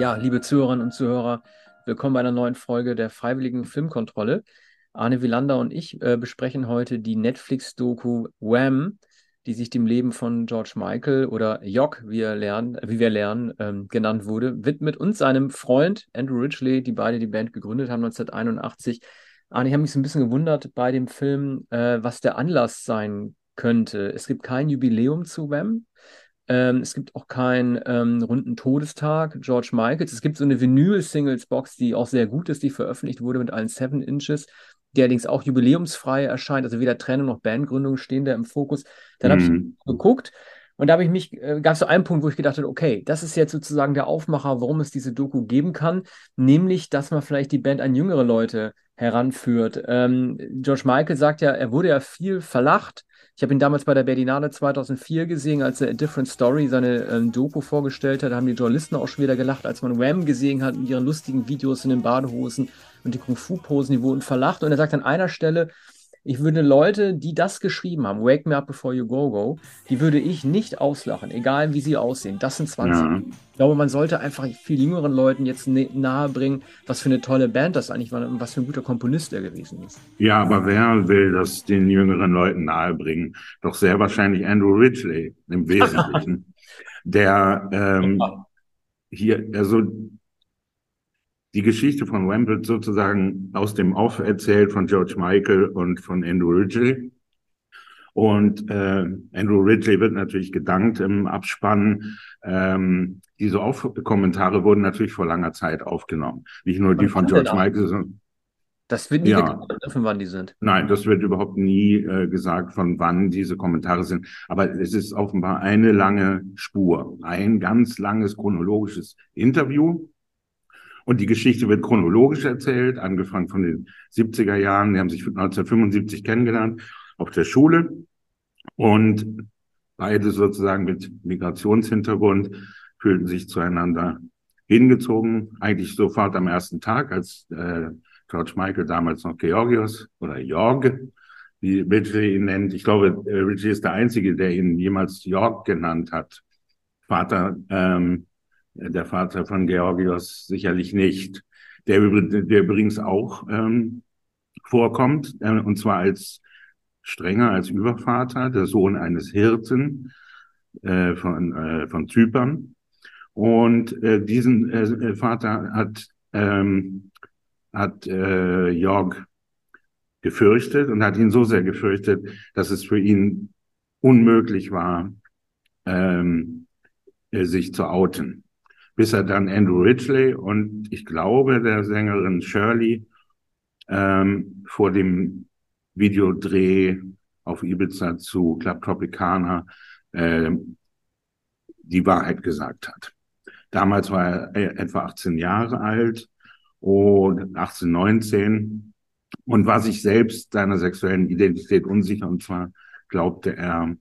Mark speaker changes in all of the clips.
Speaker 1: Ja, liebe Zuhörerinnen und Zuhörer, willkommen bei einer neuen Folge der Freiwilligen Filmkontrolle. Arne Wielander und ich äh, besprechen heute die Netflix-Doku Wham, die sich dem Leben von George Michael oder Jock, wie, er lernen, wie wir lernen, ähm, genannt wurde, widmet uns seinem Freund Andrew Ridgely, die beide die Band gegründet haben 1981. Arne, ich habe mich so ein bisschen gewundert bei dem Film, äh, was der Anlass sein könnte. Es gibt kein Jubiläum zu Wham. Ähm, es gibt auch keinen ähm, runden Todestag George Michaels. Es gibt so eine Vinyl-Singles-Box, die auch sehr gut ist, die veröffentlicht wurde mit allen Seven Inches, die allerdings auch jubiläumsfrei erscheint. Also weder Trennung noch Bandgründung stehen da im Fokus. Dann mhm. habe ich geguckt und da habe ich mich, äh, gab es so einen Punkt, wo ich gedacht habe, okay, das ist jetzt sozusagen der Aufmacher, warum es diese Doku geben kann, nämlich, dass man vielleicht die Band an jüngere Leute heranführt. Ähm, George Michael sagt ja, er wurde ja viel verlacht ich habe ihn damals bei der Berlinale 2004 gesehen, als er A Different Story seine ähm, Doku vorgestellt hat. Da haben die Journalisten auch schon wieder gelacht, als man Wham gesehen hat mit ihren lustigen Videos in den Badehosen und die Kung-Fu-Posen, die wurden verlacht. Und er sagt an einer Stelle, ich würde Leute, die das geschrieben haben, Wake Me Up Before You Go Go, die würde ich nicht auslachen, egal wie sie aussehen. Das sind 20. Ja. Ich glaube, man sollte einfach viel jüngeren Leuten jetzt nahe bringen, was für eine tolle Band das eigentlich war und was für ein guter Komponist er gewesen ist.
Speaker 2: Ja, aber wer will das den jüngeren Leuten nahebringen? Doch sehr wahrscheinlich Andrew Ridgely im Wesentlichen, der ähm, hier, also die Geschichte von Wham wird sozusagen aus dem Off erzählt von George Michael und von Andrew Ridgely. Und äh, Andrew Ridgely wird natürlich gedankt im Abspann. Ähm, diese Off-Kommentare wurden natürlich vor langer Zeit aufgenommen. Nicht nur die von George Michael, sondern
Speaker 1: das wird nie ja. gesagt, von wann die sind.
Speaker 2: Nein, das wird überhaupt nie äh, gesagt, von wann diese Kommentare sind. Aber es ist offenbar eine lange Spur, ein ganz langes chronologisches Interview und die Geschichte wird chronologisch erzählt, angefangen von den 70er Jahren. Die haben sich 1975 kennengelernt auf der Schule und beide sozusagen mit Migrationshintergrund fühlten sich zueinander hingezogen. Eigentlich sofort am ersten Tag, als äh, George Michael damals noch Georgios oder Jorg, wie Ridgely ihn nennt. Ich glaube, äh, Ridgely ist der Einzige, der ihn jemals Jorg genannt hat. Vater ähm, der Vater von Georgios sicherlich nicht. Der, der übrigens auch ähm, vorkommt, äh, und zwar als strenger als Übervater, der Sohn eines Hirten äh, von, äh, von Zypern. Und äh, diesen äh, Vater hat, ähm, hat äh, Jörg gefürchtet und hat ihn so sehr gefürchtet, dass es für ihn unmöglich war, ähm, äh, sich zu outen bis er dann Andrew Ridgely und ich glaube der Sängerin Shirley ähm, vor dem Videodreh auf Ibiza zu Club Tropicana äh, die Wahrheit gesagt hat. Damals war er etwa 18 Jahre alt und 18, 19 und war sich selbst seiner sexuellen Identität unsicher und zwar glaubte er,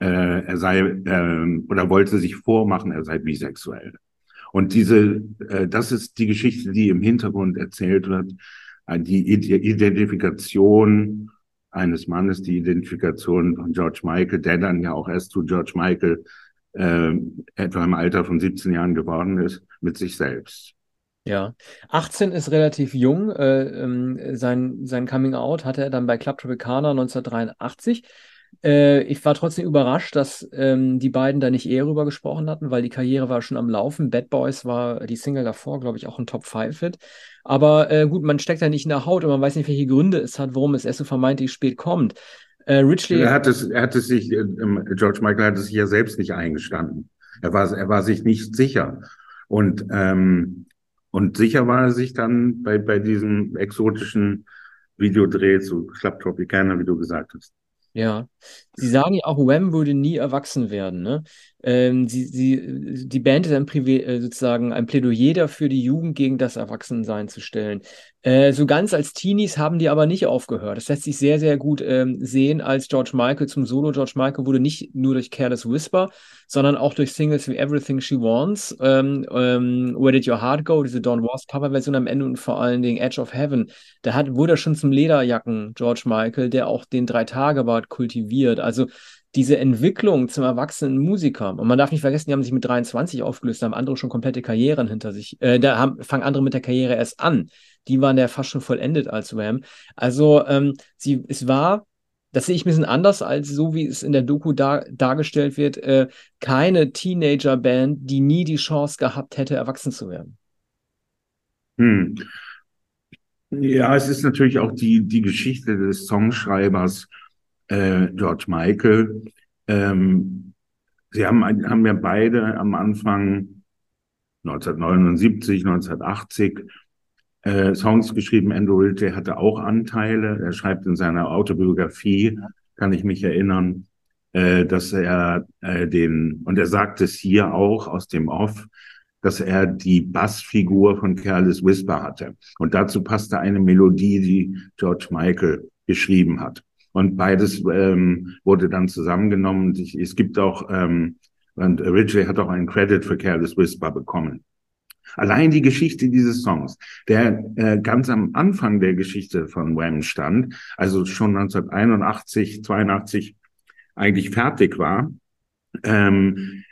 Speaker 2: äh, er sei äh, oder wollte sich vormachen, er sei bisexuell. Und diese, äh, das ist die Geschichte, die im Hintergrund erzählt wird, äh, die Identifikation eines Mannes, die Identifikation von George Michael, der dann ja auch erst zu George Michael äh, etwa im Alter von 17 Jahren geworden ist, mit sich selbst.
Speaker 1: Ja, 18 ist relativ jung. Äh, ähm, sein, sein Coming Out hatte er dann bei Club Tropicana 1983. Äh, ich war trotzdem überrascht, dass ähm, die beiden da nicht eher rüber gesprochen hatten, weil die Karriere war schon am Laufen. Bad Boys war die Single davor, glaube ich, auch ein Top-5-Hit. Aber äh, gut, man steckt da nicht in der Haut und man weiß nicht, welche Gründe es hat, warum es erst so vermeintlich spät kommt.
Speaker 2: Äh, Richley. Er hat es, er hat es sich, äh, George Michael hat es sich ja selbst nicht eingestanden. Er war, er war sich nicht sicher. Und, ähm, und sicher war er sich dann bei, bei diesem exotischen Videodreh zu Club Tropicana, wie du gesagt hast.
Speaker 1: Ja, Sie sagen ja auch, Wham würde nie erwachsen werden. Ne? Ähm, sie, sie, die Band ist ein Privé, äh, sozusagen ein Plädoyer dafür, die Jugend gegen das Erwachsensein zu stellen. Äh, so ganz als Teenies haben die aber nicht aufgehört. Das lässt sich sehr, sehr gut ähm, sehen, als George Michael zum Solo. George Michael wurde nicht nur durch Careless Whisper, sondern auch durch Singles wie Everything She Wants, ähm, ähm, Where Did Your Heart Go, diese Dawn Wars Coverversion am Ende und vor allen Dingen Edge of Heaven. Da hat, wurde er schon zum Lederjacken, George Michael, der auch den Drei-Tage-Bart kultiviert. Also diese Entwicklung zum erwachsenen Musiker, und man darf nicht vergessen, die haben sich mit 23 aufgelöst, da haben andere schon komplette Karrieren hinter sich, äh, da haben, fangen andere mit der Karriere erst an. Die waren ja fast schon vollendet als Wham. Also ähm, sie, es war, das sehe ich ein bisschen anders als so, wie es in der Doku dar, dargestellt wird, äh, keine Teenager-Band, die nie die Chance gehabt hätte, erwachsen zu werden.
Speaker 2: Hm. Ja, es ist natürlich auch die, die Geschichte des Songschreibers äh, George Michael. Ähm, sie haben, haben ja beide am Anfang 1979, 1980 äh, Songs geschrieben. Andrew Ridgey hatte auch Anteile. Er schreibt in seiner Autobiografie, kann ich mich erinnern, äh, dass er äh, den, und er sagt es hier auch aus dem Off, dass er die Bassfigur von Careless Whisper hatte. Und dazu passte eine Melodie, die George Michael geschrieben hat. Und beides ähm, wurde dann zusammengenommen. Ich, es gibt auch, ähm, und Ridgely hat auch einen Credit für Careless Whisper bekommen. Allein die Geschichte dieses Songs, der äh, ganz am Anfang der Geschichte von Wham stand, also schon 1981, 82 eigentlich fertig war, ähm,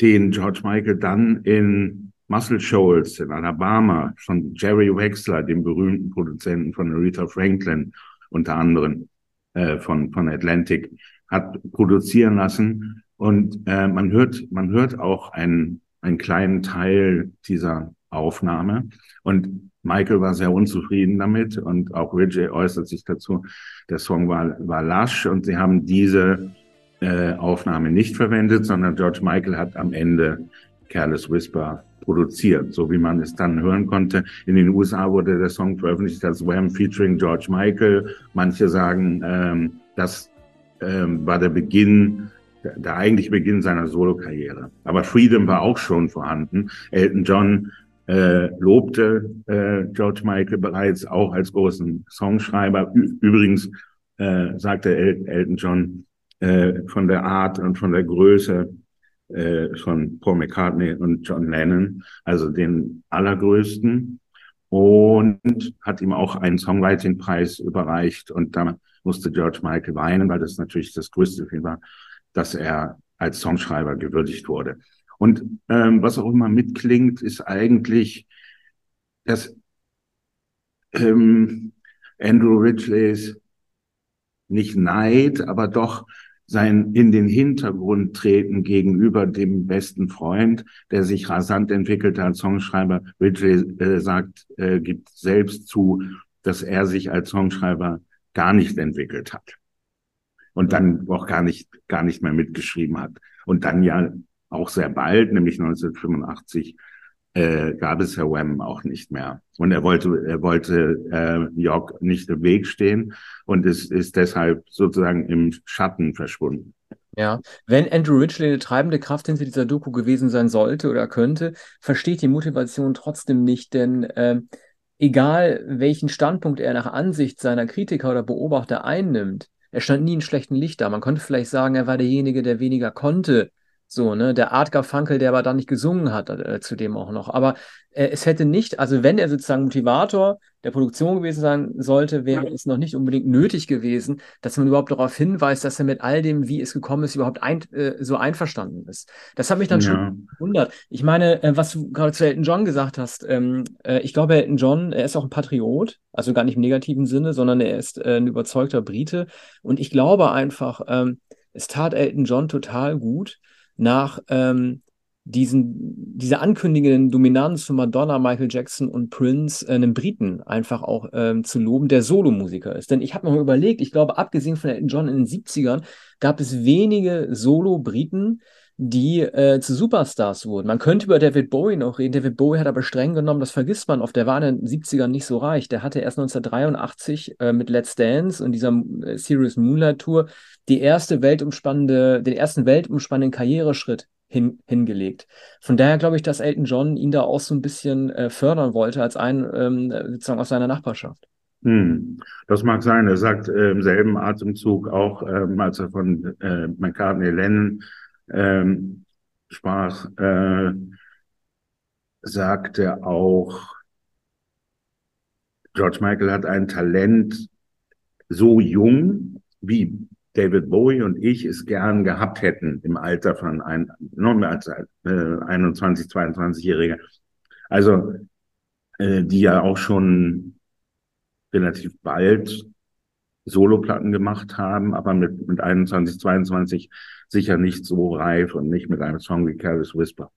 Speaker 2: den George Michael dann in Muscle Shoals in Alabama von Jerry Wexler, dem berühmten Produzenten von Aretha Franklin, unter anderem äh, von, von Atlantic, hat produzieren lassen. Und äh, man hört, man hört auch einen, einen kleinen Teil dieser Aufnahme. Und Michael war sehr unzufrieden damit und auch Ridgey äußert sich dazu. Der Song war, war lasch und sie haben diese äh, Aufnahme nicht verwendet, sondern George Michael hat am Ende Careless Whisper produziert, so wie man es dann hören konnte. In den USA wurde der Song veröffentlicht als Wham featuring George Michael. Manche sagen, ähm, das ähm, war der Beginn, der, eigentliche Beginn seiner Solokarriere. Aber Freedom war auch schon vorhanden. Elton John äh, lobte äh, George Michael bereits auch als großen Songschreiber. Ü übrigens äh, sagte El Elton John äh, von der Art und von der Größe äh, von Paul McCartney und John Lennon, also den allergrößten, und hat ihm auch einen Songwriting-Preis überreicht. Und da musste George Michael weinen, weil das natürlich das größte Film war, dass er als Songschreiber gewürdigt wurde. Und ähm, was auch immer mitklingt, ist eigentlich, dass ähm, Andrew Ridgleys nicht Neid, aber doch sein in den Hintergrund treten gegenüber dem besten Freund, der sich rasant entwickelte als Songschreiber. Ridgely äh, sagt, äh, gibt selbst zu, dass er sich als Songschreiber gar nicht entwickelt hat und dann auch gar nicht gar nicht mehr mitgeschrieben hat und dann ja auch sehr bald, nämlich 1985 äh, gab es Herr Wham auch nicht mehr. Und er wollte, er wollte äh, York nicht im Weg stehen und ist, ist deshalb sozusagen im Schatten verschwunden.
Speaker 1: Ja, wenn Andrew Ridgely eine treibende Kraft hinter dieser Doku gewesen sein sollte oder könnte, versteht die Motivation trotzdem nicht, denn äh, egal welchen Standpunkt er nach Ansicht seiner Kritiker oder Beobachter einnimmt, er stand nie in schlechten Licht da. Man konnte vielleicht sagen, er war derjenige, der weniger konnte so, ne, der Art Garfunkel, der aber da nicht gesungen hat, äh, zudem auch noch. Aber äh, es hätte nicht, also wenn er sozusagen Motivator der Produktion gewesen sein sollte, wäre es noch nicht unbedingt nötig gewesen, dass man überhaupt darauf hinweist, dass er mit all dem, wie es gekommen ist, überhaupt ein, äh, so einverstanden ist. Das hat mich dann ja. schon gewundert. Ich meine, äh, was du gerade zu Elton John gesagt hast, ähm, äh, ich glaube, Elton John, er ist auch ein Patriot, also gar nicht im negativen Sinne, sondern er ist äh, ein überzeugter Brite. Und ich glaube einfach, ähm, es tat Elton John total gut, nach ähm, diesen, dieser ankündigenden Dominanz von Madonna, Michael Jackson und Prince, äh, einen Briten einfach auch ähm, zu loben, der Solomusiker ist. Denn ich habe mir mal überlegt, ich glaube, abgesehen von Elton John in den 70ern, gab es wenige Solo-Briten, die äh, zu Superstars wurden. Man könnte über David Bowie noch reden. David Bowie hat aber streng genommen, das vergisst man oft, der war in den 70ern nicht so reich. Der hatte erst 1983 äh, mit Let's Dance und dieser äh, Serious Moonlight Tour die erste weltumspannende, den ersten weltumspannenden Karriereschritt hin, hingelegt. Von daher glaube ich, dass Elton John ihn da auch so ein bisschen äh, fördern wollte als ein ähm, sozusagen aus seiner Nachbarschaft.
Speaker 2: Hm, das mag sein. Er sagt äh, im selben Atemzug auch, ähm, als er von äh, McCartney Lennon ähm, sprach, äh, sagte auch, George Michael hat ein Talent so jung wie David Bowie und ich es gern gehabt hätten im Alter von ein, noch mehr als äh, 21, 22-Jährige. Also äh, die ja auch schon relativ bald Soloplatten gemacht haben, aber mit, mit 21, 22 sicher nicht so reif und nicht mit einem Song wie Careless Whisper.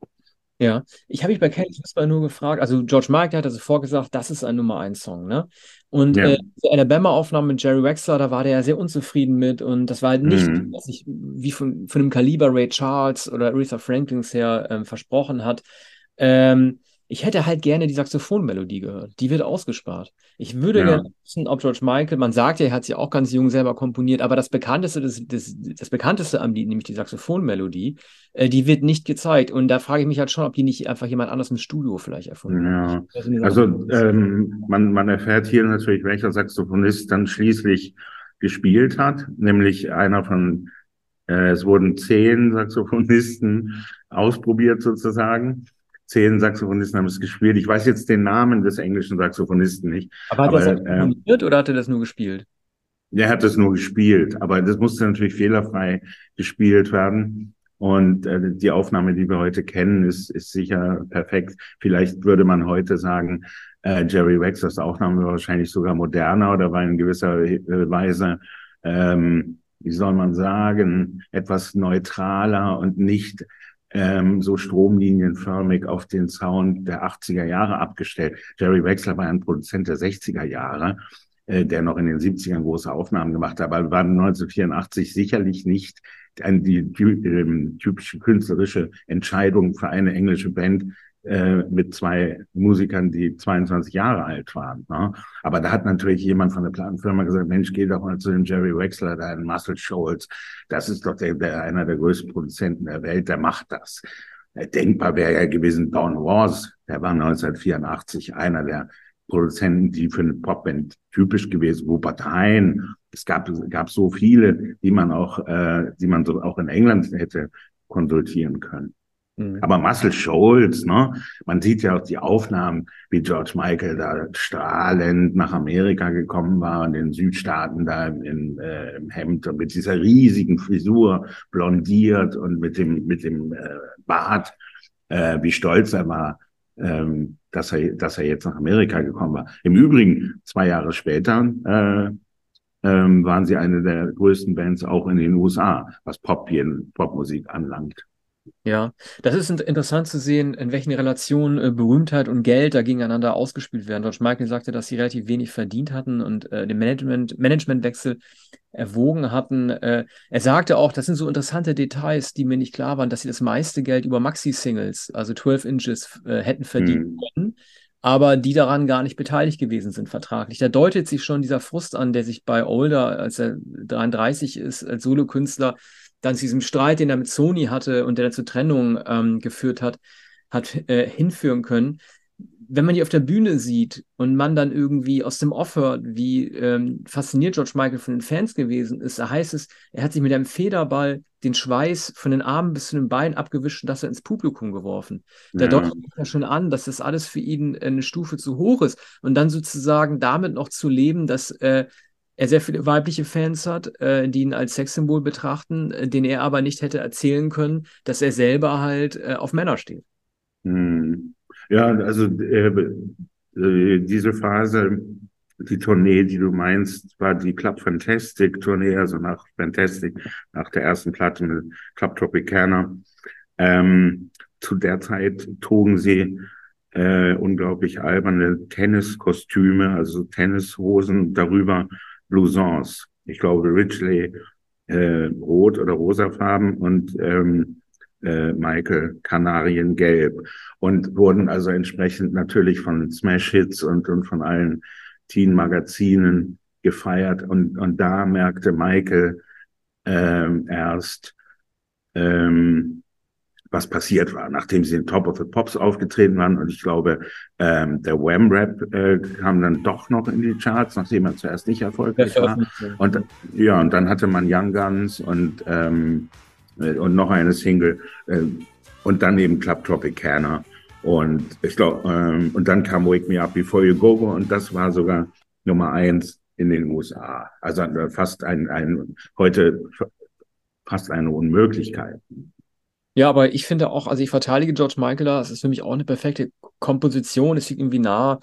Speaker 1: Ja, ich habe mich bei Careless Whisper nur gefragt, also George Michael hat also vorgesagt, das ist ein Nummer 1 Song, ne? Und ja. äh, die Alabama-Aufnahme mit Jerry Wexler, da war der ja sehr unzufrieden mit und das war halt nicht, mhm. was ich wie von, von dem Kaliber Ray Charles oder Aretha Franklins her ähm, versprochen hat. Ähm, ich hätte halt gerne die Saxophonmelodie gehört. Die wird ausgespart. Ich würde ja. gerne wissen, ob George Michael, man sagt ja, er hat sie auch ganz jung selber komponiert, aber das bekannteste, das, das, das bekannteste am Lied, nämlich die Saxophonmelodie, äh, die wird nicht gezeigt. Und da frage ich mich halt schon, ob die nicht einfach jemand anders im Studio vielleicht erfunden
Speaker 2: ja. Also ähm, man, man erfährt hier natürlich, welcher Saxophonist dann schließlich gespielt hat, nämlich einer von, äh, es wurden zehn Saxophonisten ausprobiert sozusagen zehn Saxophonisten haben es gespielt. Ich weiß jetzt den Namen des englischen Saxophonisten nicht.
Speaker 1: Aber hat er saxophoniert äh, oder hat er das nur gespielt?
Speaker 2: Er hat das nur gespielt, aber das musste natürlich fehlerfrei gespielt werden. Und äh, die Aufnahme, die wir heute kennen, ist, ist sicher perfekt. Vielleicht würde man heute sagen, äh, Jerry Wexlers Aufnahme war wahrscheinlich sogar moderner oder war in gewisser Weise, ähm, wie soll man sagen, etwas neutraler und nicht ähm, so stromlinienförmig auf den Sound der 80er Jahre abgestellt. Jerry Wexler war ein Produzent der 60er Jahre, äh, der noch in den 70ern große Aufnahmen gemacht hat, aber war 1984 sicherlich nicht die, die ähm, typische künstlerische Entscheidung für eine englische Band, äh, mit zwei Musikern, die 22 Jahre alt waren. Ne? Aber da hat natürlich jemand von der Plattenfirma gesagt, Mensch, geh doch mal zu dem Jerry Wexler, da in Muscle Shoals. Das ist doch der, der, einer der größten Produzenten der Welt, der macht das. Denkbar wäre ja gewesen Don Was, der war 1984 einer der Produzenten, die für eine Popband typisch gewesen, Rupert Hein. Es gab, gab so viele, die man auch, äh, die man so auch in England hätte konsultieren können. Mhm. Aber Muscle Shoals, ne? Man sieht ja auch die Aufnahmen, wie George Michael da strahlend nach Amerika gekommen war und in den Südstaaten da in, äh, im Hemd und mit dieser riesigen Frisur blondiert und mit dem, mit dem äh, Bart, äh, wie stolz er war, ähm, dass er, dass er jetzt nach Amerika gekommen war. Im Übrigen, zwei Jahre später, äh, ähm, waren sie eine der größten Bands auch in den USA, was Pop Popmusik anlangt.
Speaker 1: Ja, das ist interessant zu sehen, in welchen Relationen äh, Berühmtheit und Geld da gegeneinander ausgespielt werden. George Michael sagte, dass sie relativ wenig verdient hatten und äh, den Management, Managementwechsel erwogen hatten. Äh, er sagte auch, das sind so interessante Details, die mir nicht klar waren, dass sie das meiste Geld über Maxi-Singles, also 12 Inches, äh, hätten verdienen mhm. können, aber die daran gar nicht beteiligt gewesen sind vertraglich. Da deutet sich schon dieser Frust an, der sich bei Older, als er 33 ist, als Solokünstler, dann zu diesem Streit, den er mit Sony hatte und der dann zur Trennung ähm, geführt hat, hat äh, hinführen können. Wenn man die auf der Bühne sieht und man dann irgendwie aus dem Off hört, wie ähm, fasziniert George Michael von den Fans gewesen ist, da heißt es, er hat sich mit einem Federball den Schweiß von den Armen bis zu den Beinen abgewischt und das er ins Publikum geworfen. Da ja. deutet ja schon an, dass das alles für ihn eine Stufe zu hoch ist. Und dann sozusagen damit noch zu leben, dass äh, er sehr viele weibliche Fans hat, äh, die ihn als Sexsymbol betrachten, äh, den er aber nicht hätte erzählen können, dass er selber halt äh, auf Männer steht.
Speaker 2: Hm. Ja, also äh, äh, diese Phase, die Tournee, die du meinst, war die Club Fantastic Tournee, also nach Fantastic, nach der ersten Platte mit Club Tropicana. Ähm, zu der Zeit trugen sie äh, unglaublich alberne Tenniskostüme, also Tennishosen darüber Blousons. Ich glaube, Ridgely äh, rot oder rosafarben und ähm, äh, Michael Kanariengelb und wurden also entsprechend natürlich von Smash Hits und, und von allen Teen-Magazinen gefeiert und, und da merkte Michael ähm, erst, ähm, was passiert war, nachdem sie in Top of the Pops aufgetreten waren. Und ich glaube, ähm, der Wham-Rap äh, kam dann doch noch in die Charts, nachdem er zuerst nicht erfolgreich war. Und ja, und dann hatte man Young Guns und, ähm, äh, und noch eine Single äh, und dann eben Club Tropicana. Und ich glaube, ähm, und dann kam Wake Me Up Before You Go und das war sogar Nummer eins in den USA. Also fast ein, ein heute fast eine Unmöglichkeit.
Speaker 1: Ja, aber ich finde auch, also ich verteidige George Michael da, es ist für mich auch eine perfekte Komposition, es liegt irgendwie nah,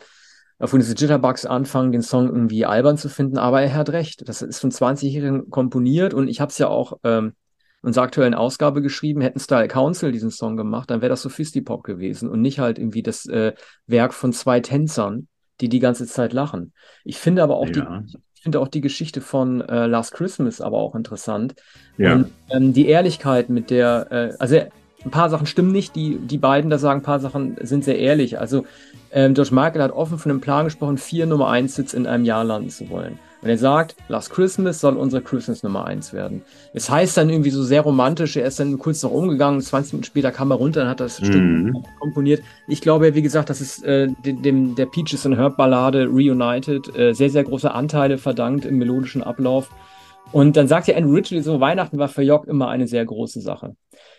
Speaker 1: von diese Jitterbugs anfangen, den Song irgendwie albern zu finden, aber er hat recht, das ist von 20-Jährigen komponiert und ich habe es ja auch ähm, in unserer aktuellen Ausgabe geschrieben, hätten Style Council diesen Song gemacht, dann wäre das Sophistipop gewesen und nicht halt irgendwie das äh, Werk von zwei Tänzern, die die ganze Zeit lachen. Ich finde aber auch ja. die finde auch die Geschichte von äh, Last Christmas aber auch interessant. Ja. Und ähm, die Ehrlichkeit mit der, äh, also ein paar Sachen stimmen nicht, die, die beiden da sagen, ein paar Sachen sind sehr ehrlich. Also ähm, George Michael hat offen von einem Plan gesprochen, vier Nummer 1 Sitz in einem Jahr landen zu wollen. Und er sagt, Last Christmas soll unsere Christmas Nummer 1 werden. Es heißt dann irgendwie so sehr romantisch, er ist dann kurz noch umgegangen, 20 Minuten später kam er runter und hat das mhm. Stück komponiert. Ich glaube, wie gesagt, das ist äh, dem, der Peaches and Herb Ballade Reunited äh, sehr, sehr große Anteile verdankt im melodischen Ablauf. Und dann sagt ja Andrew Ridgely so, Weihnachten war für Jock immer eine sehr große Sache.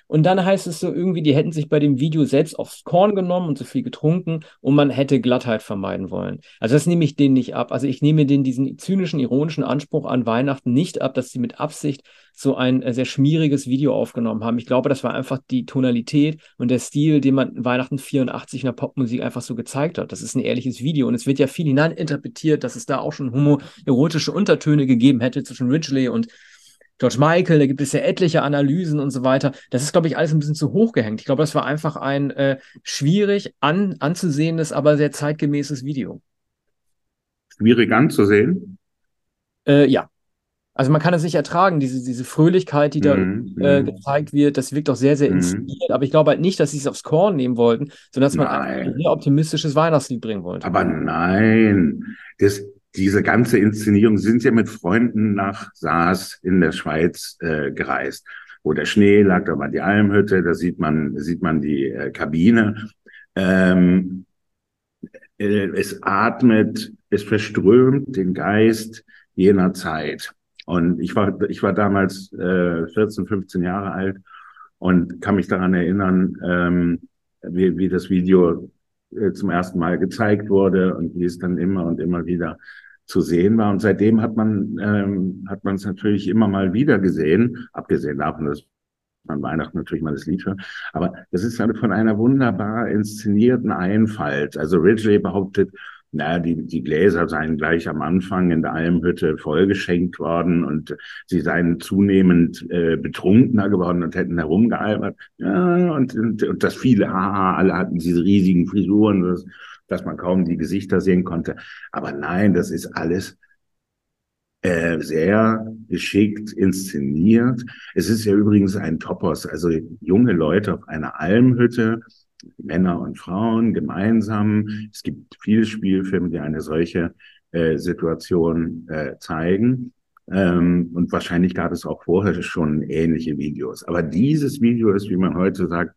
Speaker 1: Und dann heißt es so irgendwie, die hätten sich bei dem Video selbst aufs Korn genommen und so viel getrunken und man hätte Glattheit vermeiden wollen. Also das nehme ich denen nicht ab. Also ich nehme denen diesen zynischen, ironischen Anspruch an Weihnachten nicht ab, dass sie mit Absicht so ein äh, sehr schmieriges Video aufgenommen haben. Ich glaube, das war einfach die Tonalität und der Stil, den man Weihnachten 84 in der Popmusik einfach so gezeigt hat. Das ist ein ehrliches Video und es wird ja viel hineininterpretiert, dass es da auch schon homoerotische Untertöne gegeben hätte zwischen Ridgely und George Michael, da gibt es ja etliche Analysen und so weiter. Das ist, glaube ich, alles ein bisschen zu hoch gehängt. Ich glaube, das war einfach ein äh, schwierig an, anzusehendes, aber sehr zeitgemäßes Video.
Speaker 2: Schwierig anzusehen?
Speaker 1: Äh, ja. Also man kann es nicht ertragen, diese, diese Fröhlichkeit, die da mm, äh, gezeigt wird, das wirkt auch sehr, sehr mhm. inszeniert. Mm. Aber ich glaube halt nicht, dass sie es aufs Korn nehmen wollten, sondern dass man ein sehr optimistisches Weihnachtslied bringen wollte.
Speaker 2: Aber nein, das, diese ganze Inszenierung sind ja mit Freunden nach Saas in der Schweiz äh, gereist, wo der Schnee lag, da war die Almhütte, da sieht man, sieht man die äh, Kabine. Ähm, äh, es atmet, es verströmt den Geist jener Zeit. Und ich war, ich war damals äh, 14, 15 Jahre alt und kann mich daran erinnern, ähm, wie, wie das Video äh, zum ersten Mal gezeigt wurde und wie es dann immer und immer wieder zu sehen war. Und seitdem hat man ähm, hat man es natürlich immer mal wieder gesehen, abgesehen davon, dass man Weihnachten natürlich mal das Lied hört. Aber das ist halt von einer wunderbar inszenierten Einfalt. Also Ridgely behauptet, naja, die, die Gläser seien gleich am Anfang in der Almhütte vollgeschenkt worden und sie seien zunehmend äh, betrunkener geworden und hätten herumgealbert. Ja, und, und, und das viele, haha, alle hatten diese riesigen Frisuren, das, dass man kaum die Gesichter sehen konnte. Aber nein, das ist alles äh, sehr geschickt inszeniert. Es ist ja übrigens ein Topos, also junge Leute auf einer Almhütte, Männer und Frauen gemeinsam. Es gibt viele Spielfilme, die eine solche äh, Situation äh, zeigen. Ähm, und wahrscheinlich gab es auch vorher schon ähnliche Videos. Aber dieses Video ist, wie man heute sagt,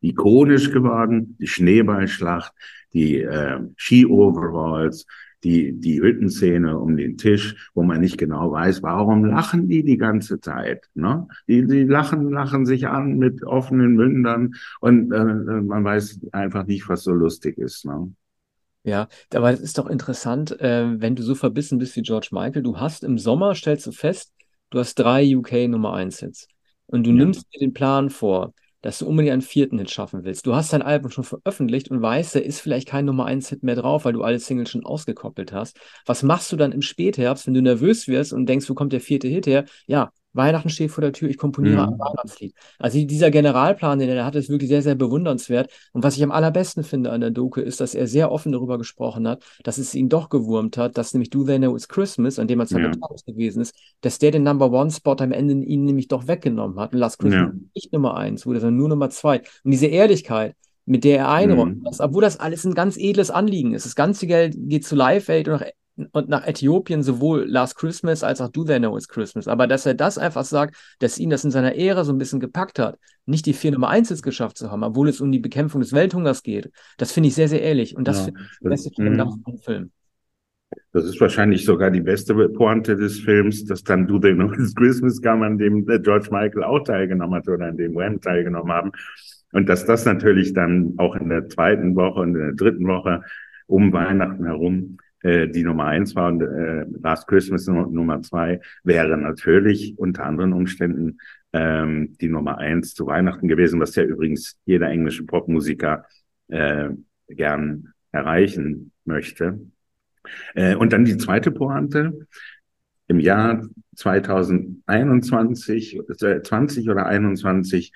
Speaker 2: ikonisch geworden. Die Schneeballschlacht, die äh, Ski-Overalls, die, die Hüttenszene um den Tisch, wo man nicht genau weiß, warum lachen die die ganze Zeit. Ne? Die, die lachen, lachen sich an mit offenen Mündern und äh, man weiß einfach nicht, was so lustig ist. Ne?
Speaker 1: Ja, aber es ist doch interessant, äh, wenn du so verbissen bist wie George Michael. Du hast im Sommer, stellst du fest, du hast drei UK Nummer 1 Hits. Und du ja. nimmst dir den Plan vor, dass du unbedingt einen vierten Hit schaffen willst. Du hast dein Album schon veröffentlicht und weißt, da ist vielleicht kein Nummer 1 Hit mehr drauf, weil du alle Singles schon ausgekoppelt hast. Was machst du dann im Spätherbst, wenn du nervös wirst und denkst, wo kommt der vierte Hit her? Ja, Weihnachten steht vor der Tür, ich komponiere mhm. ein Weihnachtslied. Also dieser Generalplan, den er hat, ist wirklich sehr, sehr bewundernswert. Und was ich am allerbesten finde an der Doku, ist, dass er sehr offen darüber gesprochen hat, dass es ihn doch gewurmt hat, dass nämlich Do They Know It's Christmas, an dem er zwar ja. gewesen ist, dass der den Number One Spot am Ende ihn nämlich doch weggenommen hat. Und Last Christmas ja. nicht Nummer eins, wurde sondern nur Nummer zwei. Und diese Ehrlichkeit, mit der er einräumt, mhm. obwohl das alles ein ganz edles Anliegen ist. Das ganze Geld geht zu Live Aid und nach und nach Äthiopien sowohl Last Christmas als auch Do They Know It's Christmas. Aber dass er das einfach sagt, dass ihn das in seiner Ehre so ein bisschen gepackt hat, nicht die vier Nummer eins jetzt geschafft zu haben, obwohl es um die Bekämpfung des Welthungers geht, das finde ich sehr, sehr ehrlich. Und das ja, finde ich das beste von dem Film.
Speaker 2: Das ist wahrscheinlich sogar die beste Pointe des Films, dass dann Do They Know It's Christmas kam, an dem George Michael auch teilgenommen hat oder an dem Wham teilgenommen haben. Und dass das natürlich dann auch in der zweiten Woche und in der dritten Woche um Weihnachten herum äh, die Nummer eins war und äh, Last Christmas Nummer zwei wäre natürlich unter anderen Umständen ähm, die Nummer eins zu Weihnachten gewesen, was ja übrigens jeder englische Popmusiker äh, gern erreichen möchte. Äh, und dann die zweite Pointe. Im Jahr 2021, 20 äh, oder 21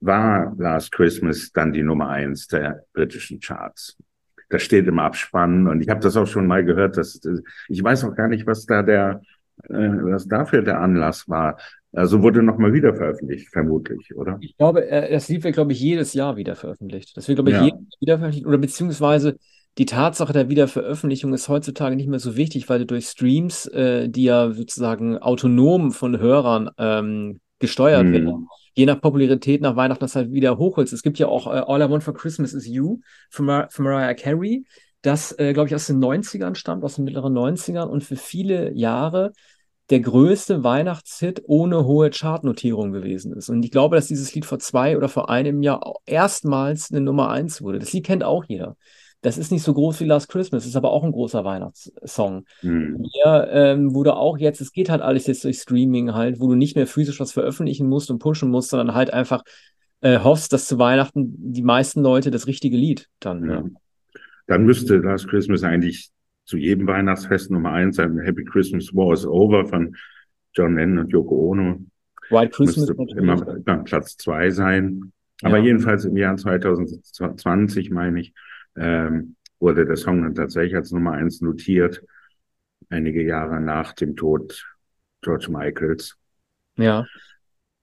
Speaker 2: war Last Christmas dann die Nummer eins der britischen Charts. Das steht im Abspann und ich habe das auch schon mal gehört. Dass, ich weiß auch gar nicht, was da der, äh, was dafür der Anlass war. Also wurde nochmal wieder veröffentlicht, vermutlich, oder?
Speaker 1: Ich glaube, äh, das Lied wird, glaube ich, jedes Jahr wieder veröffentlicht. Das wird, glaube ich, ja. jedes Jahr wieder veröffentlicht. Oder beziehungsweise die Tatsache der Wiederveröffentlichung ist heutzutage nicht mehr so wichtig, weil du durch Streams, äh, die ja sozusagen autonom von Hörern ähm, gesteuert hm. werden, je nach Popularität nach Weihnachten das halt wieder hochholst. Es gibt ja auch äh, All I Want for Christmas is You von, Mar von Mariah Carey, das, äh, glaube ich, aus den 90ern stammt, aus den mittleren 90ern und für viele Jahre der größte Weihnachtshit ohne hohe Chartnotierung gewesen ist. Und ich glaube, dass dieses Lied vor zwei oder vor einem Jahr erstmals eine Nummer eins wurde. Das Lied kennt auch jeder. Das ist nicht so groß wie Last Christmas, ist aber auch ein großer Weihnachtssong. Mhm. Der ähm, wurde auch jetzt, es geht halt alles jetzt durch Streaming halt, wo du nicht mehr physisch was veröffentlichen musst und pushen musst, sondern halt einfach äh, hoffst, dass zu Weihnachten die meisten Leute das richtige Lied dann. Ja.
Speaker 2: Dann müsste Last Christmas eigentlich zu jedem Weihnachtsfest Nummer eins sein. Happy Christmas War is Over von John Lennon und Yoko Ono. White Christmas müsste immer, immer Platz zwei sein. Aber ja. jedenfalls im Jahr 2020, meine ich, ähm, wurde der Song dann tatsächlich als Nummer eins notiert, einige Jahre nach dem Tod George Michaels.
Speaker 1: Ja.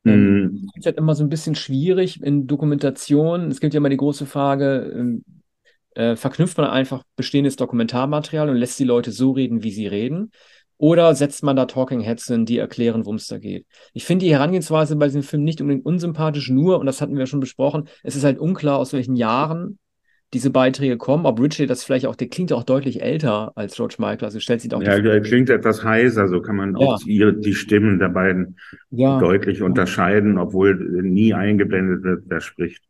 Speaker 1: Mhm. Es ist halt immer so ein bisschen schwierig in Dokumentation. Es gibt ja immer die große Frage, ähm, äh, verknüpft man einfach bestehendes Dokumentarmaterial und lässt die Leute so reden, wie sie reden? Oder setzt man da Talking Heads hin, die erklären, worum es da geht? Ich finde die Herangehensweise bei diesem Film nicht unbedingt unsympathisch, nur, und das hatten wir schon besprochen, es ist halt unklar, aus welchen Jahren diese Beiträge kommen. Ob Richie das vielleicht auch, der klingt auch deutlich älter als George Michael. Also stellt sich auch
Speaker 2: Ja, der klingt etwas heiser, so kann man ja. auch die, die Stimmen der beiden ja. deutlich unterscheiden, obwohl nie eingeblendet wird, wer spricht.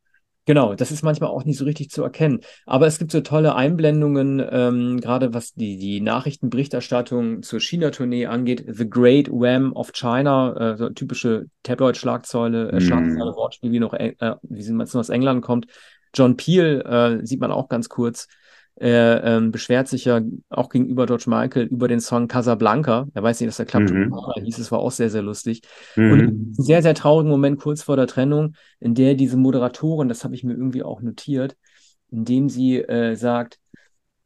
Speaker 1: Genau, das ist manchmal auch nicht so richtig zu erkennen. Aber es gibt so tolle Einblendungen, ähm, gerade was die, die Nachrichtenberichterstattung zur China-Tournee angeht. The Great Wham of China, äh, so typische Tabloid-Schlagzeile, äh, Schlagzeile, mm. Wortspiel, wie noch, äh, wie man aus England kommt. John Peel äh, sieht man auch ganz kurz. Er ähm, beschwert sich ja auch gegenüber George Michael über den Song Casablanca. Er weiß nicht, dass der klappt. Mhm. hieß, es war auch sehr, sehr lustig. Mhm. Und ein sehr, sehr traurigen Moment kurz vor der Trennung, in der diese Moderatorin, das habe ich mir irgendwie auch notiert, in dem sie äh, sagt,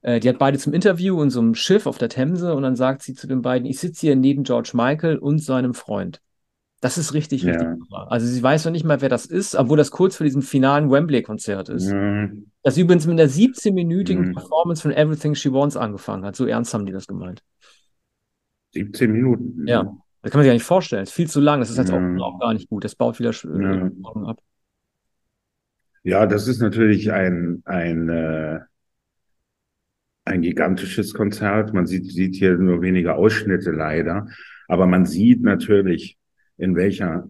Speaker 1: äh, die hat beide zum Interview in so einem Schiff auf der Themse und dann sagt sie zu den beiden, ich sitze hier neben George Michael und seinem Freund. Das ist richtig, ja. richtig. Also sie weiß noch nicht mal, wer das ist, obwohl das kurz vor diesem finalen Wembley-Konzert ist. Ja. Das übrigens mit einer 17-minütigen mhm. Performance von Everything She Wants angefangen hat. So ernst haben die das gemeint.
Speaker 2: 17 Minuten.
Speaker 1: Ja, das kann man sich gar nicht vorstellen. Das ist viel zu lang. Das ist jetzt ja. auch, auch, gar nicht gut. Das baut wieder äh, ab.
Speaker 2: Ja, das ist natürlich ein, ein, äh, ein gigantisches Konzert. Man sieht, sieht hier nur wenige Ausschnitte leider. Aber man sieht natürlich, in welcher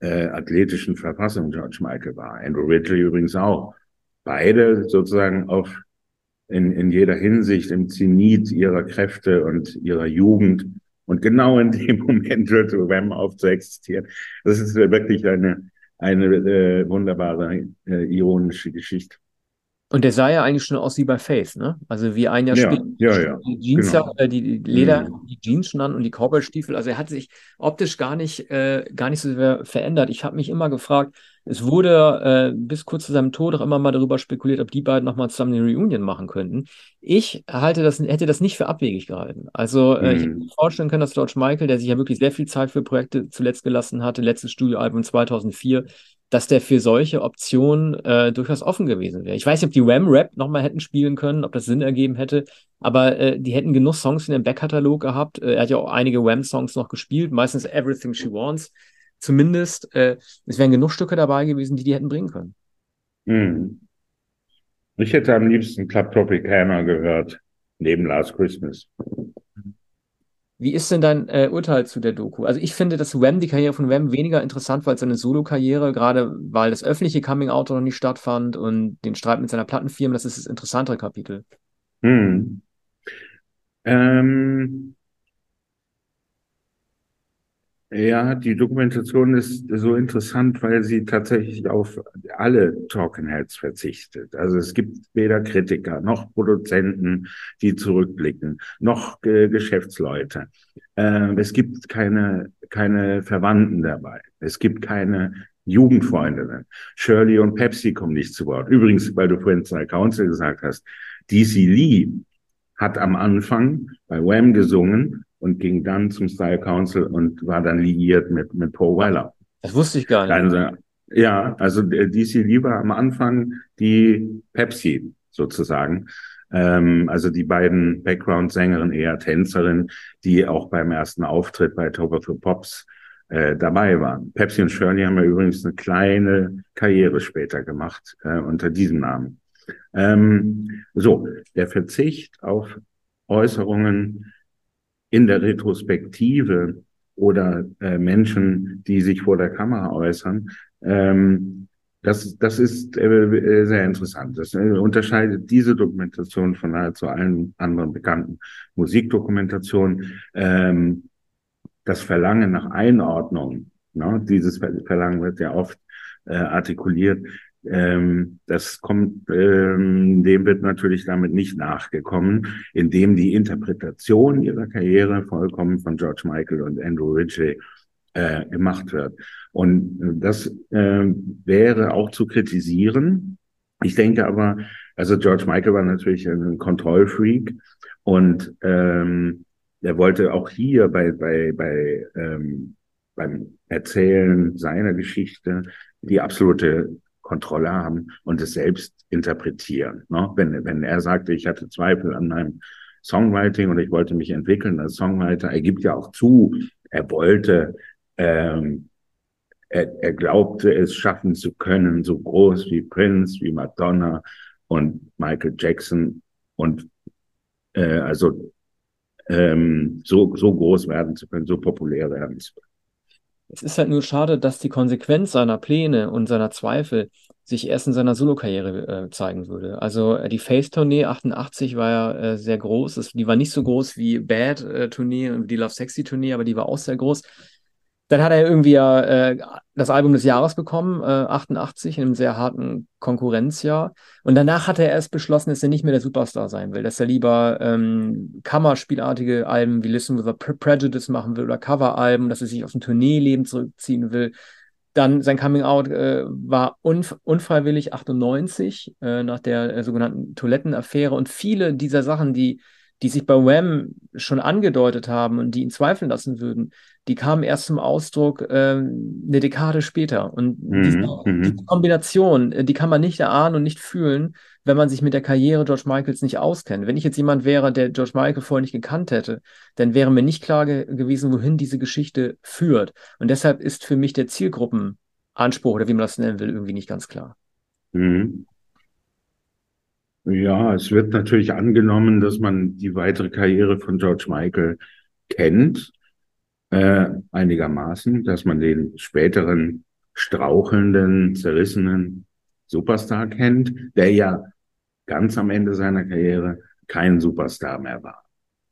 Speaker 2: äh, athletischen Verfassung George Michael war. Andrew Ridgely übrigens auch. Beide sozusagen auf in, in jeder Hinsicht im Zenit ihrer Kräfte und ihrer Jugend. Und genau in dem Moment hört Wham auf zu existieren. Das ist wirklich eine, eine äh, wunderbare, äh, ironische Geschichte.
Speaker 1: Und der sah ja eigentlich schon aus wie bei Faith, ne? Also wie ein Jahr
Speaker 2: ja, später. Ja, ja.
Speaker 1: Die Jeans, genau. äh, die Leder, mhm. die Jeans schon an und die Cowboy-Stiefel. Also er hat sich optisch gar nicht, äh, gar nicht so sehr verändert. Ich habe mich immer gefragt, es wurde äh, bis kurz zu seinem Tod auch immer mal darüber spekuliert, ob die beiden nochmal zusammen eine Reunion machen könnten. Ich halte das, hätte das nicht für abwegig gehalten. Also äh, mhm. ich hätte mir vorstellen können, dass George Michael, der sich ja wirklich sehr viel Zeit für Projekte zuletzt gelassen hatte, letztes Studioalbum 2004, dass der für solche Optionen äh, durchaus offen gewesen wäre. Ich weiß nicht, ob die Ram-Rap nochmal hätten spielen können, ob das Sinn ergeben hätte, aber äh, die hätten genug Songs in dem Backkatalog gehabt. Äh, er hat ja auch einige Ram-Songs noch gespielt, meistens Everything She Wants. Zumindest, äh, es wären genug Stücke dabei gewesen, die die hätten bringen können.
Speaker 2: Hm. Ich hätte am liebsten Club Tropicana gehört, neben Last Christmas.
Speaker 1: Wie ist denn dein äh, Urteil zu der Doku? Also ich finde dass Wham, die Karriere von Wham weniger interessant als seine Solo-Karriere, gerade weil das öffentliche Coming-out noch nicht stattfand und den Streit mit seiner Plattenfirma, das ist das interessantere Kapitel.
Speaker 2: Hm. Ähm, ja, die Dokumentation ist so interessant, weil sie tatsächlich auf alle Talking Heads verzichtet. Also es gibt weder Kritiker noch Produzenten, die zurückblicken, noch äh, Geschäftsleute. Äh, es gibt keine, keine Verwandten dabei. Es gibt keine Jugendfreundinnen. Shirley und Pepsi kommen nicht zu Wort. Übrigens, weil du vorhin Sky Council gesagt hast, DC Lee hat am Anfang bei Wham gesungen und ging dann zum Style Council und war dann liiert mit, mit Paul Weller.
Speaker 1: Das wusste ich gar nicht.
Speaker 2: Also, ja, also DC Lee war am Anfang die Pepsi sozusagen. Ähm, also die beiden Background-Sängerinnen, eher Tänzerin, die auch beim ersten Auftritt bei Tober for Pops äh, dabei waren. Pepsi und Shirley haben ja übrigens eine kleine Karriere später gemacht äh, unter diesem Namen. Ähm, so, der Verzicht auf Äußerungen in der Retrospektive oder äh, Menschen, die sich vor der Kamera äußern, ähm, das, das ist äh, äh sehr interessant. Das äh, unterscheidet diese Dokumentation von nahezu allen anderen bekannten Musikdokumentationen. Ähm, das Verlangen nach Einordnung, ne, dieses Verlangen wird ja oft äh, artikuliert, ähm, das kommt, ähm, dem wird natürlich damit nicht nachgekommen, indem die Interpretation ihrer Karriere vollkommen von George Michael und Andrew Ridgely äh, gemacht wird. Und das äh, wäre auch zu kritisieren. Ich denke aber, also George Michael war natürlich ein Kontrollfreak und ähm, er wollte auch hier bei, bei, bei ähm, beim Erzählen seiner Geschichte die absolute Kontrolle haben und es selbst interpretieren. Ne? Wenn, wenn er sagte, ich hatte Zweifel an meinem Songwriting und ich wollte mich entwickeln als Songwriter, er gibt ja auch zu, er wollte, ähm, er, er glaubte es schaffen zu können, so groß wie Prince, wie Madonna und Michael Jackson und äh, also ähm, so, so groß werden zu können, so populär werden zu können.
Speaker 1: Es ist halt nur schade, dass die Konsequenz seiner Pläne und seiner Zweifel sich erst in seiner Solokarriere äh, zeigen würde. Also äh, die Face-Tournee 88 war ja äh, sehr groß. Es, die war nicht so groß wie Bad-Tournee und die Love Sexy-Tournee, aber die war auch sehr groß. Dann hat er irgendwie ja äh, das Album des Jahres bekommen, äh, 88, in einem sehr harten Konkurrenzjahr. Und danach hat er erst beschlossen, dass er nicht mehr der Superstar sein will, dass er lieber ähm, Kammerspielartige Alben wie Listen with a Prejudice machen will oder Coveralben, dass er sich aus dem Tourneeleben zurückziehen will. Dann sein Coming Out äh, war unf unfreiwillig 98 äh, nach der äh, sogenannten Toilettenaffäre und viele dieser Sachen, die die sich bei Wham schon angedeutet haben und die ihn zweifeln lassen würden, die kamen erst zum Ausdruck ähm, eine Dekade später. Und mhm, diese, mhm. diese, Kombination, äh, die kann man nicht erahnen und nicht fühlen, wenn man sich mit der Karriere George Michaels nicht auskennt. Wenn ich jetzt jemand wäre, der George Michael vorher nicht gekannt hätte, dann wäre mir nicht klar ge gewesen, wohin diese Geschichte führt. Und deshalb ist für mich der Zielgruppenanspruch oder wie man das nennen will, irgendwie nicht ganz klar. Mhm.
Speaker 2: Ja, es wird natürlich angenommen, dass man die weitere Karriere von George Michael kennt, äh, einigermaßen, dass man den späteren strauchelnden, zerrissenen Superstar kennt, der ja ganz am Ende seiner Karriere kein Superstar mehr war.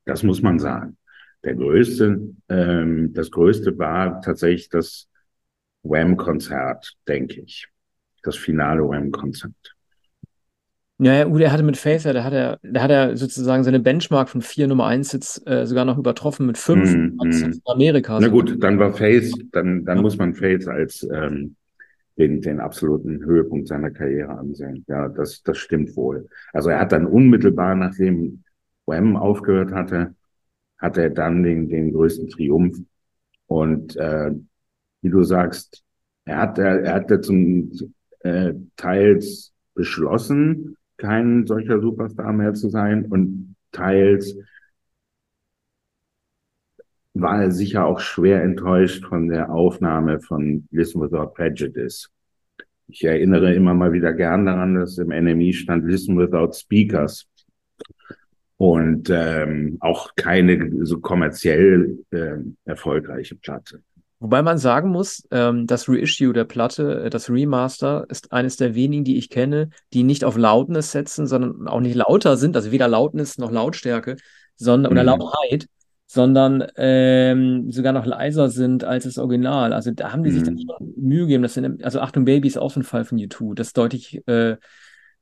Speaker 2: Das muss man sagen. Der größte, ähm, das größte war tatsächlich das Wham-Konzert, denke ich. Das finale Wham-Konzert.
Speaker 1: Ja, ja, er hatte mit Facer, da hat er, da hat er sozusagen seine Benchmark von vier Nummer 1 Sitz äh, sogar noch übertroffen mit fünf mm, in Amerika.
Speaker 2: Na gut, dann war Face, dann, dann ja. muss man Face als ähm, den, den absoluten Höhepunkt seiner Karriere ansehen. Ja, das, das stimmt wohl. Also er hat dann unmittelbar, nachdem Wham aufgehört hatte, hat er dann den, den größten Triumph. Und äh, wie du sagst, er hat, er, er hat zum äh, teils beschlossen, kein solcher Superstar mehr zu sein und teils war er sicher auch schwer enttäuscht von der Aufnahme von Listen Without Prejudice. Ich erinnere immer mal wieder gern daran, dass im NMI stand Listen Without Speakers und ähm, auch keine so kommerziell äh, erfolgreiche Platte.
Speaker 1: Wobei man sagen muss, ähm, das Reissue der Platte, äh, das Remaster, ist eines der wenigen, die ich kenne, die nicht auf Loudness setzen, sondern auch nicht lauter sind, also weder Loudness noch Lautstärke, sondern, oder mhm. Lautheit, sondern ähm, sogar noch leiser sind als das Original. Also da haben die sich mhm. dann schon Mühe gegeben. Das sind, also Achtung Baby ist auch ein Fall von U2. Das ist deutlich äh,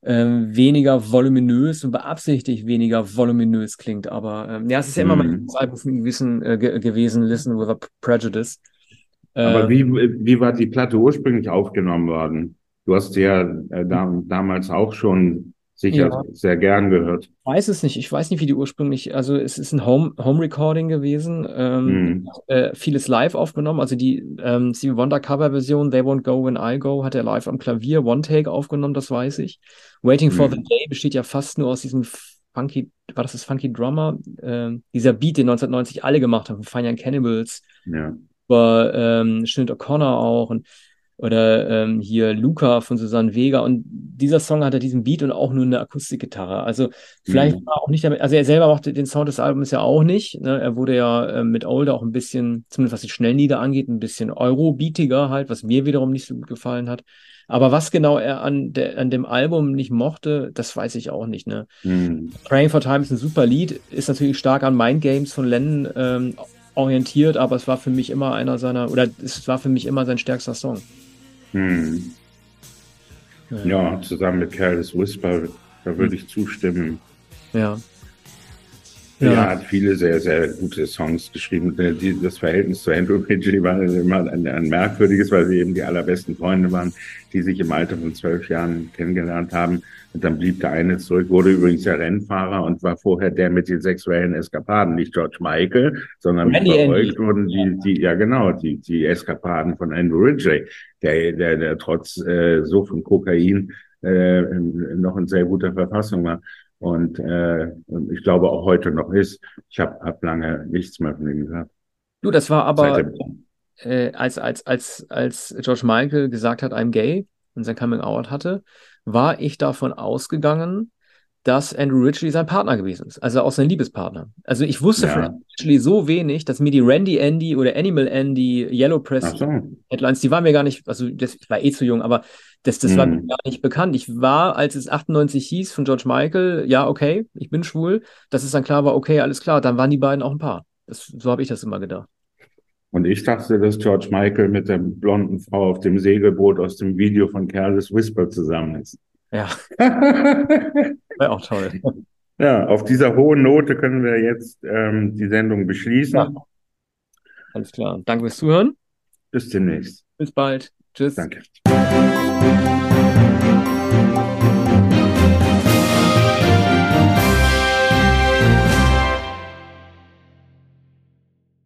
Speaker 1: äh, weniger voluminös und beabsichtigt weniger voluminös klingt. Aber ähm, ja, es ist ja immer mhm. mein Album von gewissen äh, gewesen, Listen with a Prejudice.
Speaker 2: Aber wie, wie war die Platte ursprünglich aufgenommen worden? Du hast ja äh, da, damals auch schon sicher ja. sehr gern gehört. Ich
Speaker 1: weiß es nicht. Ich weiß nicht, wie die ursprünglich, also es ist ein Home, Home Recording gewesen, ähm, mhm. äh, vieles live aufgenommen. Also die ähm, Stevie Wonder Cover Version They Won't Go When I Go hat er live am Klavier One Take aufgenommen, das weiß ich. Waiting for mhm. the Day besteht ja fast nur aus diesem Funky, war das das Funky Drummer? Äh, dieser Beat, den 1990 alle gemacht haben, von Fine Young Cannibals. Ja. Über ähm, Schnitt O'Connor auch und oder ähm, hier Luca von Susanne Vega und dieser Song hatte diesen Beat und auch nur eine Akustikgitarre. Also vielleicht mhm. war auch nicht damit, also er selber mochte den Sound des Albums ja auch nicht. Ne? Er wurde ja äh, mit Older auch ein bisschen, zumindest was die Schnellnieder angeht, ein bisschen Euro-beatiger halt, was mir wiederum nicht so gut gefallen hat. Aber was genau er an, der, an dem Album nicht mochte, das weiß ich auch nicht. Ne? Mhm. Praying for Time ist ein super Lied, ist natürlich stark an Mind Games von Lennon ähm, orientiert, aber es war für mich immer einer seiner, oder es war für mich immer sein stärkster Song. Hm.
Speaker 2: Ja. zusammen mit Careless Whisper, da würde ich zustimmen.
Speaker 1: Ja.
Speaker 2: Ja. Er hat viele sehr, sehr gute Songs geschrieben. Das Verhältnis zu Andrew Ridgely war immer ein, ein, merkwürdiges, weil sie eben die allerbesten Freunde waren, die sich im Alter von zwölf Jahren kennengelernt haben. Und dann blieb der eine zurück, wurde übrigens der Rennfahrer und war vorher der mit den sexuellen Eskapaden, nicht George Michael, sondern Randy verfolgt wurden die, die, ja genau, die, die Eskapaden von Andrew Ridgely, der, der, der trotz äh, so von Kokain äh, noch in sehr guter Verfassung war und, äh, ich glaube auch heute noch ist. Ich habe hab lange nichts mehr von ihm gehört.
Speaker 1: Du, das war aber, äh, als, als, als, als George Michael gesagt hat, I'm gay und sein Coming Out hatte, war ich davon ausgegangen, dass Andrew Ridgely sein Partner gewesen ist, also auch sein Liebespartner. Also ich wusste ja. von Andrew Ridgely so wenig, dass mir die Randy Andy oder Animal Andy Yellow Press so. Headlines, die waren mir gar nicht, also das, ich war eh zu jung, aber das, das hm. war mir gar nicht bekannt. Ich war, als es 98 hieß von George Michael, ja, okay, ich bin schwul, dass es dann klar war, okay, alles klar, dann waren die beiden auch ein Paar. Das, so habe ich das immer gedacht.
Speaker 2: Und ich dachte, dass George Michael mit der blonden Frau auf dem Segelboot aus dem Video von Careless Whisper zusammen ist.
Speaker 1: Ja. Wäre auch toll.
Speaker 2: Ja, auf dieser hohen Note können wir jetzt ähm, die Sendung beschließen. Ja.
Speaker 1: Alles klar. Danke fürs Zuhören.
Speaker 2: Bis demnächst.
Speaker 1: Bis bald. Tschüss.
Speaker 2: Danke. Thank you.